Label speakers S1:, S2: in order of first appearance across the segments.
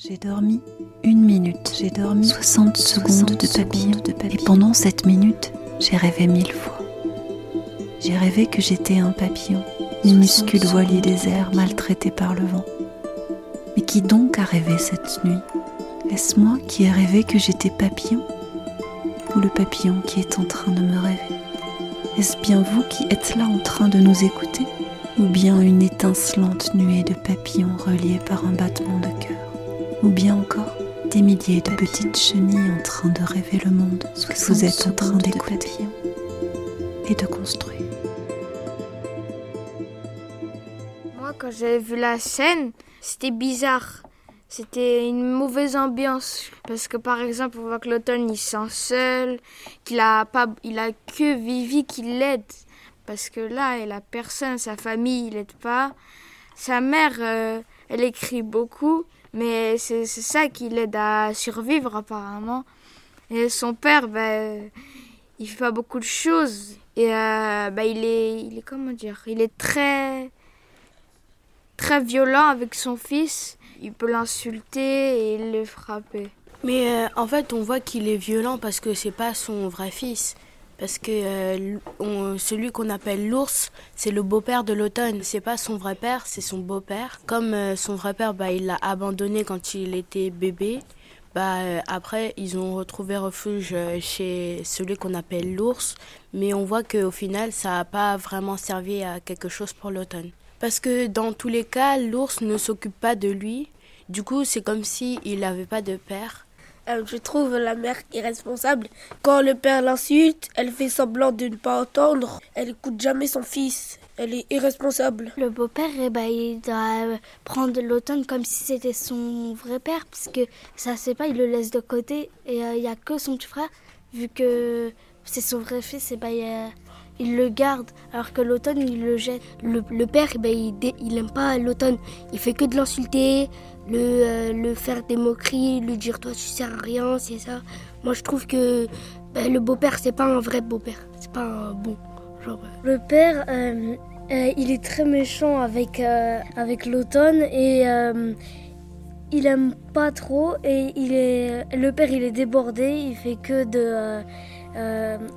S1: J'ai dormi une minute, j'ai dormi 60 secondes de papillon, de papillon. Et pendant cette minute, j'ai rêvé mille fois. J'ai rêvé que j'étais un papillon, minuscule voilier des airs maltraité par le vent. Mais qui donc a rêvé cette nuit? Est-ce moi qui ai rêvé que j'étais papillon? Ou le papillon qui est en train de me rêver? Est-ce bien vous qui êtes là en train de nous écouter? Ou bien une étincelante nuée de papillons reliés par un battement de cœur? Ou bien encore des milliers de petites chenilles en train de rêver le monde que vous êtes en train d'écouter et de construire.
S2: Moi, quand j'avais vu la scène, c'était bizarre. C'était une mauvaise ambiance parce que par exemple, on voit que l'automne il se sent seul, qu'il a pas, il a que Vivi qui l'aide parce que là, il a personne, sa famille, il l'aide pas. Sa mère, euh, elle écrit beaucoup mais c'est ça qui l'aide à survivre apparemment. Et son père, ben, il fait pas beaucoup de choses. Et euh, ben, il, est, il est, comment dire, il est très, très violent avec son fils. Il peut l'insulter et le frapper.
S3: Mais euh, en fait, on voit qu'il est violent parce que c'est pas son vrai fils parce que euh, celui qu'on appelle l'ours, c'est le beau-père de l'automne. C'est pas son vrai père, c'est son beau-père. Comme euh, son vrai père, bah, il l'a abandonné quand il était bébé. Bah, euh, après, ils ont retrouvé refuge chez celui qu'on appelle l'ours, mais on voit qu'au final, ça n'a pas vraiment servi à quelque chose pour l'automne. Parce que dans tous les cas, l'ours ne s'occupe pas de lui. Du coup, c'est comme s'il il n'avait pas de père.
S4: Euh, je trouve la mère irresponsable. Quand le père l'insulte, elle fait semblant de ne pas entendre. Elle écoute jamais son fils. Elle est irresponsable.
S5: Le beau-père, eh ben, il doit prendre l'automne comme si c'était son vrai père, parce que ça c'est pas, il le laisse de côté et euh, il n'y a que son petit frère, vu que c'est son vrai fils, et eh ben, le garde, alors que l'automne, il le jette. Le, père, eh ben, il, il aime pas l'automne. Il fait que de l'insulter, le, euh, le faire des moqueries, lui dire toi tu sers à rien, c'est ça. Moi je trouve que ben, le beau-père c'est pas un vrai beau-père, c'est pas un bon. Genre,
S6: euh. Le père, euh, il est très méchant avec, avec l'automne et il aime pas trop et il est le père il est débordé, il fait que de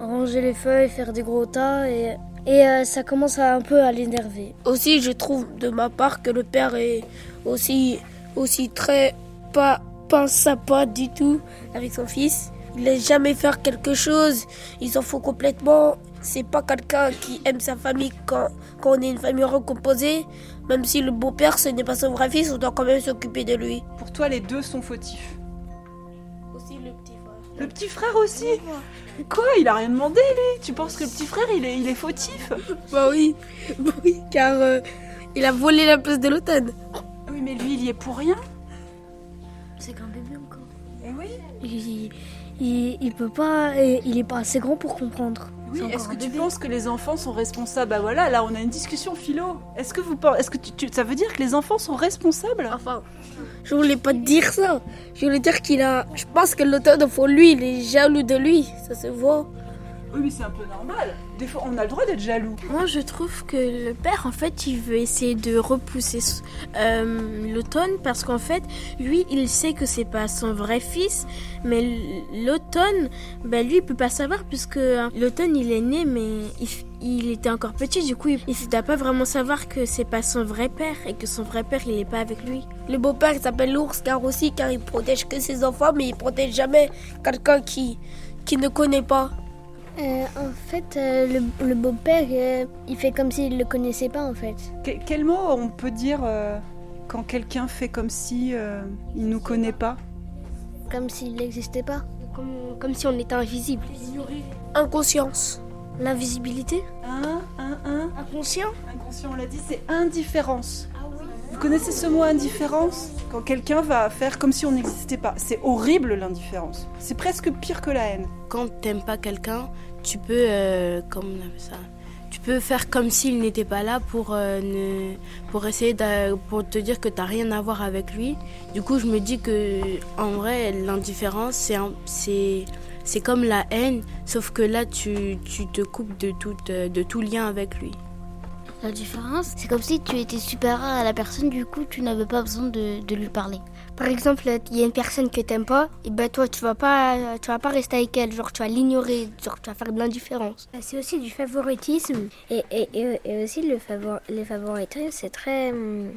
S6: ranger les feuilles, faire des gros tas et et ça commence à un peu à l'énerver.
S4: Aussi, je trouve de ma part que le père est aussi aussi très pas, pas sympa du tout avec son fils. Il laisse jamais faire quelque chose, il s'en fout complètement. C'est pas quelqu'un qui aime sa famille quand, quand on est une famille recomposée. Même si le beau-père, ce n'est pas son vrai fils, on doit quand même s'occuper de lui.
S7: Pour toi, les deux sont fautifs
S4: Le petit frère
S7: aussi Quoi Il a rien demandé, lui? Tu penses que le petit frère, il est, il est fautif?
S4: Bah oui, oui, car euh, il a volé la place de l'automne
S7: mais lui, il y est pour rien.
S6: C'est qu'un bébé encore.
S7: Eh oui.
S6: Il, il, il, peut pas, il est pas assez grand pour comprendre.
S7: Oui, est-ce que tu penses que les enfants sont responsables? Bah voilà, là on a une discussion philo. Est-ce que vous est-ce que tu, ça veut dire que les enfants sont responsables?
S4: Enfin, je voulais pas dire ça. Je voulais dire qu'il a. Je pense que l'auteur de lui, il est jaloux de lui. Ça se voit.
S7: Oui, mais c'est un peu normal. Des fois, on a le droit d'être jaloux.
S3: Moi, je trouve que le père, en fait, il veut essayer de repousser euh, l'automne parce qu'en fait, lui, il sait que c'est pas son vrai fils, mais l'automne, ben, lui, il peut pas savoir puisque hein, l'automne, il est né, mais il, était encore petit, du coup, il ne doit pas vraiment savoir que c'est pas son vrai père et que son vrai père, il est pas avec lui.
S4: Le beau-père, il s'appelle l'ours car aussi, car il protège que ses enfants, mais il protège jamais quelqu'un qui, qui ne connaît pas.
S6: Euh, en fait, euh, le, beau-père, euh, il fait comme s'il ne le connaissait pas, en fait.
S7: quel mot on peut dire quand quelqu'un fait comme si il nous connaît pas?
S6: Comme s'il n'existait pas.
S5: Comme, comme, si on était invisible.
S4: Inconscience.
S6: L'invisibilité
S7: Un, un, un.
S4: Inconscient
S7: Inconscient, on l'a dit, c'est indifférence. Connaissez ce mot indifférence Quand quelqu'un va faire comme si on n'existait pas? C'est horrible l'indifférence. C'est presque pire que la haine.
S3: Quand t'aimes pas quelqu'un, tu peux, euh, ça, tu peux faire comme s'il n'était pas là pour, euh, ne, pour essayer de, pour te dire que t'as rien à voir avec lui. Du coup, je me dis que en vrai, l'indifférence, c'est c'est c'est comme la haine, sauf que là, tu, tu te coupes de tout, de tout lien avec lui.
S5: La différence, c'est comme si tu étais supérieur à la personne, du coup, tu n'avais pas besoin de, de lui parler.
S6: Par exemple, il y a une personne que t'aimes pas, et ben toi, tu vas pas, tu vas pas rester avec elle, genre tu vas l'ignorer, genre tu vas faire de l'indifférence.
S8: C'est aussi du favoritisme, et, et, et, aussi le, favor, le favoritisme, c'est très. hum,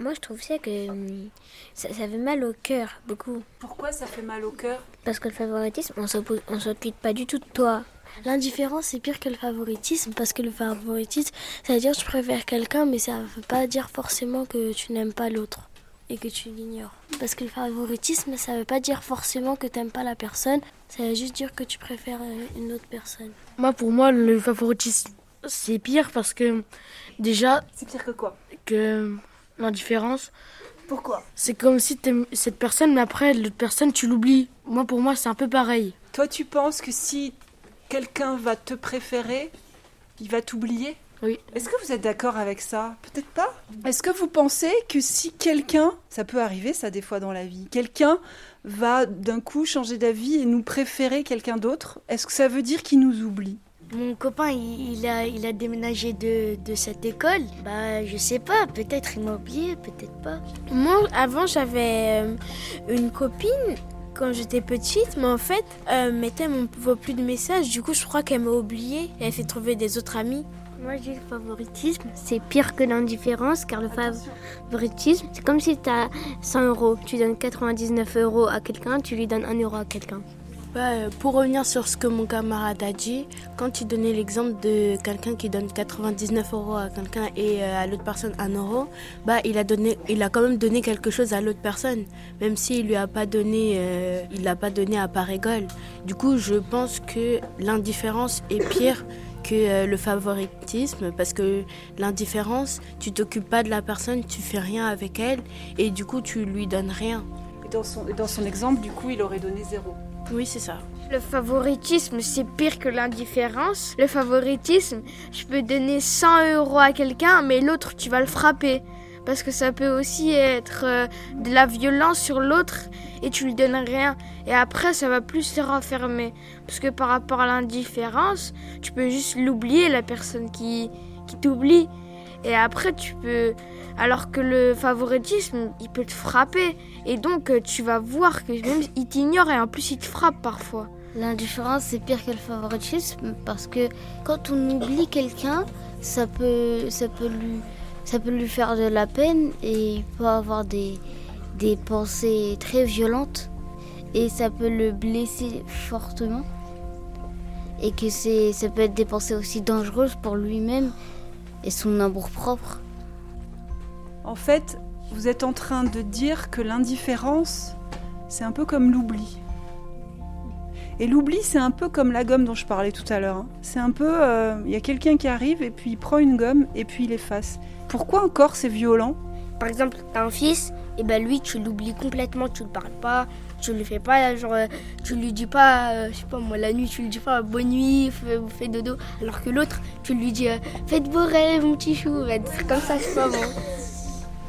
S8: Moi, je trouve ça que hum, ça, ça fait mal au cœur, beaucoup.
S7: Pourquoi ça fait mal au cœur?
S8: Parce que le favoritisme, on s'occupe pas du tout de toi.
S6: L'indifférence, c'est pire que le favoritisme, parce que le favoritisme, ça veut dire que tu préfères quelqu'un, mais ça veut pas dire forcément que tu n'aimes pas l'autre et que tu l'ignores. Parce que le favoritisme, ça veut pas dire forcément que t'aimes pas la personne, ça veut juste dire que tu préfères euh, une autre personne.
S4: Moi, pour moi, le favoritisme, c'est pire parce que déjà
S7: C'est pire que quoi?
S4: que l'indifférence,
S7: Pourquoi?
S4: C'est comme si t'aimes cette personne, mais après, l'autre personne, tu l'oublies. Moi, pour moi, c'est un peu pareil.
S7: Toi, tu penses que si quelqu'un va te préférer, il va t'oublier
S4: Oui.
S7: Est-ce que vous êtes d'accord avec ça? Peut-être pas? Est-ce que vous pensez que si quelqu'un, ça peut arriver ça des fois dans la vie, quelqu'un va d'un coup changer d'avis et nous préférer quelqu'un d'autre, est-ce que ça veut dire qu'il nous oublie?
S6: Mon copain, il, a, il a déménagé de, de cette école. Bah, je sais pas, peut-être il m'a oublié, peut-être pas. Moi, avant, j'avais euh, une copine quand j'étais petite, mais en fait, euh, mais elle m'envoie plus de messages. Du coup, je crois qu'elle m'a oublié. Elle fait trouver des autres amis.
S8: Moi, je dis le favoritisme, c'est pire que l'indifférence, car le favoritisme, c'est comme si tu as 100 euros, tu donnes 99 euros à quelqu'un, tu lui donnes 1 euro à quelqu'un.
S3: Bah, euh, pour revenir sur ce que mon camarade a dit, quand tu donnais l'exemple de quelqu'un qui donne 99 euros à quelqu'un et euh, à l'autre personne 1 euro, bah, il a, donné, il a quand même donné quelque chose à l'autre personne, même s'il lui a pas donné, euh, il l'a pas donné à part égale. Du coup, je pense que l'indifférence est pire que le favoritisme parce que l'indifférence, tu t'occupes pas de la personne, tu fais rien avec elle et du coup, tu lui donnes rien.
S7: et dans, son, dans son exemple, du coup, il aurait donné zéro.
S3: Oui, c'est ça.
S2: Le favoritisme, c'est pire que l'indifférence. Le favoritisme, je peux donner 100 euros à quelqu'un, mais l'autre, tu vas le frapper. Parce que ça peut aussi être euh, de la violence sur l'autre et tu lui donnes rien. Et après, ça va plus se renfermer. Parce que par rapport à l'indifférence, tu peux juste l'oublier, la personne qui, qui t'oublie. Et après, tu peux. Alors que le favoritisme, il peut te frapper. Et donc, euh, tu vas voir que même il t'ignore et en plus, il te frappe parfois.
S5: L'indifférence, c'est pire que le favoritisme parce que quand on oublie quelqu'un, ça peut, ça, peut lui, ça peut lui faire de la peine et il peut avoir des, des pensées très violentes et ça peut le blesser fortement. Et que c'est, ça peut être des pensées aussi dangereuses pour lui-même et son amour propre.
S7: En fait, vous êtes en train de dire que l'indifférence, c'est un peu comme l'oubli. Et l'oubli, c'est un peu comme la gomme dont je parlais tout à l'heure. hein. C'est un peu, euh, il y a quelqu'un qui arrive et puis il prend une gomme et puis il efface. Pourquoi encore c'est violent?
S6: Par exemple, t'as un fils, et ben lui, tu l'oublies complètement, tu le parles pas, tu le fais pas, genre, euh, tu lui dis pas, euh, je sais pas moi, la nuit, tu lui dis pas bonne nuit, fais, dodo, alors que l'autre, tu lui dis, euh, faites vos rêves, mon petit chou, ben, comme ça, c'est pas bon.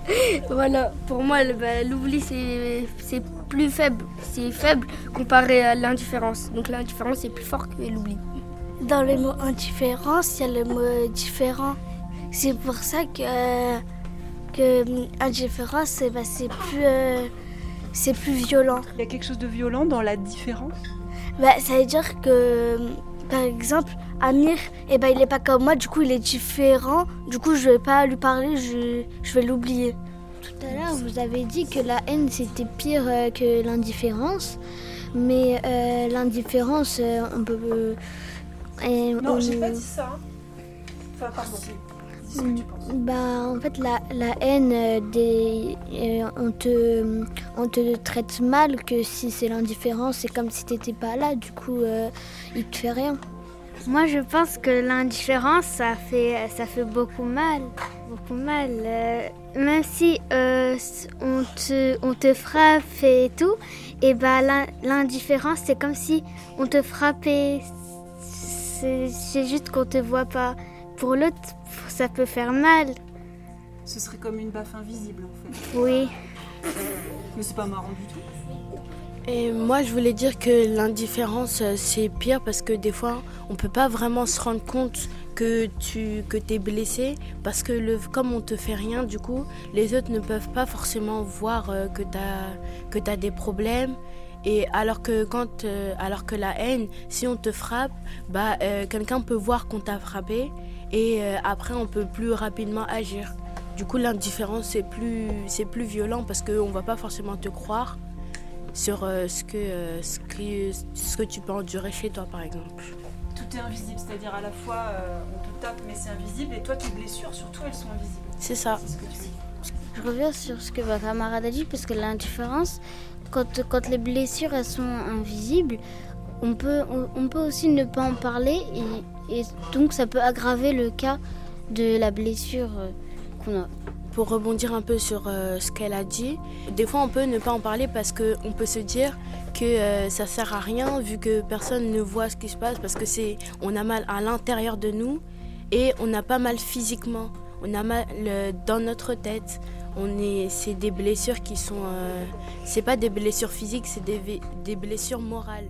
S6: voilà, pour moi, ben, l'oubli, c'est plus faible, c'est faible comparé à l'indifférence. Donc l'indifférence, c'est plus fort que l'oubli.
S5: Dans le mot indifférence, il y a le mot différent. C'est pour ça que, que hum, indifférence, c'est bah, c'est plus, euh, c'est plus violent.
S7: Il y a quelque chose de violent dans la différence?
S5: Bah, ça veut dire que, hum, par exemple, Amir, eh ben, il est pas comme moi, du coup, il est différent. Du coup, je vais pas lui parler, je, je vais l'oublier. Tout à l'heure, vous avez dit que la haine, c'était pire euh, que l'indifférence. Mais euh, l'indifférence, euh, on peut... euh, et
S7: Non,
S5: on-
S7: j'ai pas dit ça. hein. Enfin, pardon. Que tu penses?
S5: Bah, en fait, la, la haine, euh, des, euh, on, te, on te traite mal que si c'est l'indifférence, c'est comme si t'étais pas là, du coup, euh, il te fait rien.
S8: Moi, je pense que l'indifférence, ça fait, ça fait beaucoup mal. Beaucoup mal. Euh, même si euh, on, te, on te frappe et tout, et ben l'in- l'indifférence, c'est comme si on te frappait. C'est c'est juste qu'on te voit pas. Pour l'autre, ça peut faire mal.
S7: Ce serait comme une baffe invisible en fait.
S8: Oui.
S7: Mais c'est pas marrant du tout.
S3: Et moi, je voulais dire que l'indifférence, euh, c'est pire parce que des fois, on peut pas vraiment se rendre compte que tu que es blessé parce que le, comme on te fait rien, du coup, les autres ne peuvent pas forcément voir euh, que tu as, que as des problèmes. Et alors que quand, euh, alors que la haine, si on te frappe, bah euh, quelqu'un peut voir qu'on t'a frappé et après on peut plus rapidement agir. Du coup, l'indifférence c'est plus c'est plus violent parce qu'on va pas forcément te croire sur ce que ce que ce que tu peux endurer chez toi par exemple
S7: tout est invisible, c'est-à-dire à la fois euh, on te tape mais c'est invisible et toi tes blessures surtout elles sont invisibles.
S3: C'est ça.
S9: Je reviens sur ce que ma camarade a dit parce que l'indifférence, quand, quand les blessures elles sont invisibles, on peut, on, peut aussi ne pas en parler et, donc ça peut aggraver le cas de la blessure euh, qu'on a
S3: pour rebondir un peu sur euh, ce qu'elle a dit, des fois on peut ne pas en parler parce qu'on peut se dire que euh, ça sert à rien vu que personne ne voit ce qui se passe parce que c'est on a mal à l'intérieur de nous et on a pas mal physiquement, on a mal euh, dans notre tête. On est, c'est des blessures qui sont, c'est pas des blessures physiques, c'est des blessures morales.